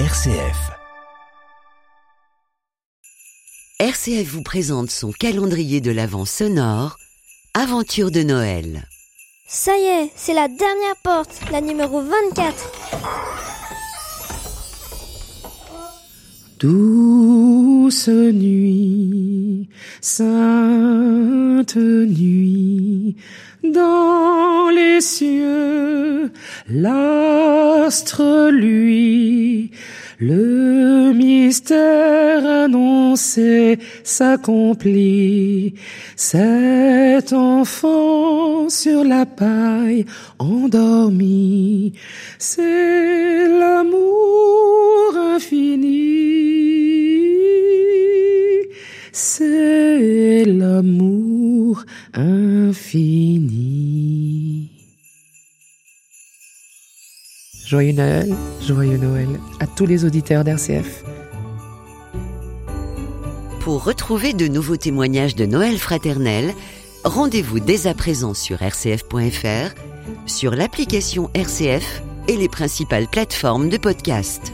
RCF. RCF vous présente son calendrier de l'Avent sonore, Aventure de Noël. Ça y est, c'est la dernière porte, la numéro 24. Douce nuit, sainte nuit, dans les cieux, lui, le mystère annoncé s'accomplit. Cet enfant sur la paille endormi, c'est l'amour infini. C'est l'amour infini. Joyeux Noël, joyeux Noël à tous les auditeurs d'RCF. Pour retrouver de nouveaux témoignages de Noël fraternel, rendez-vous dès à présent sur rcf.fr, sur l'application RCF et les principales plateformes de podcast.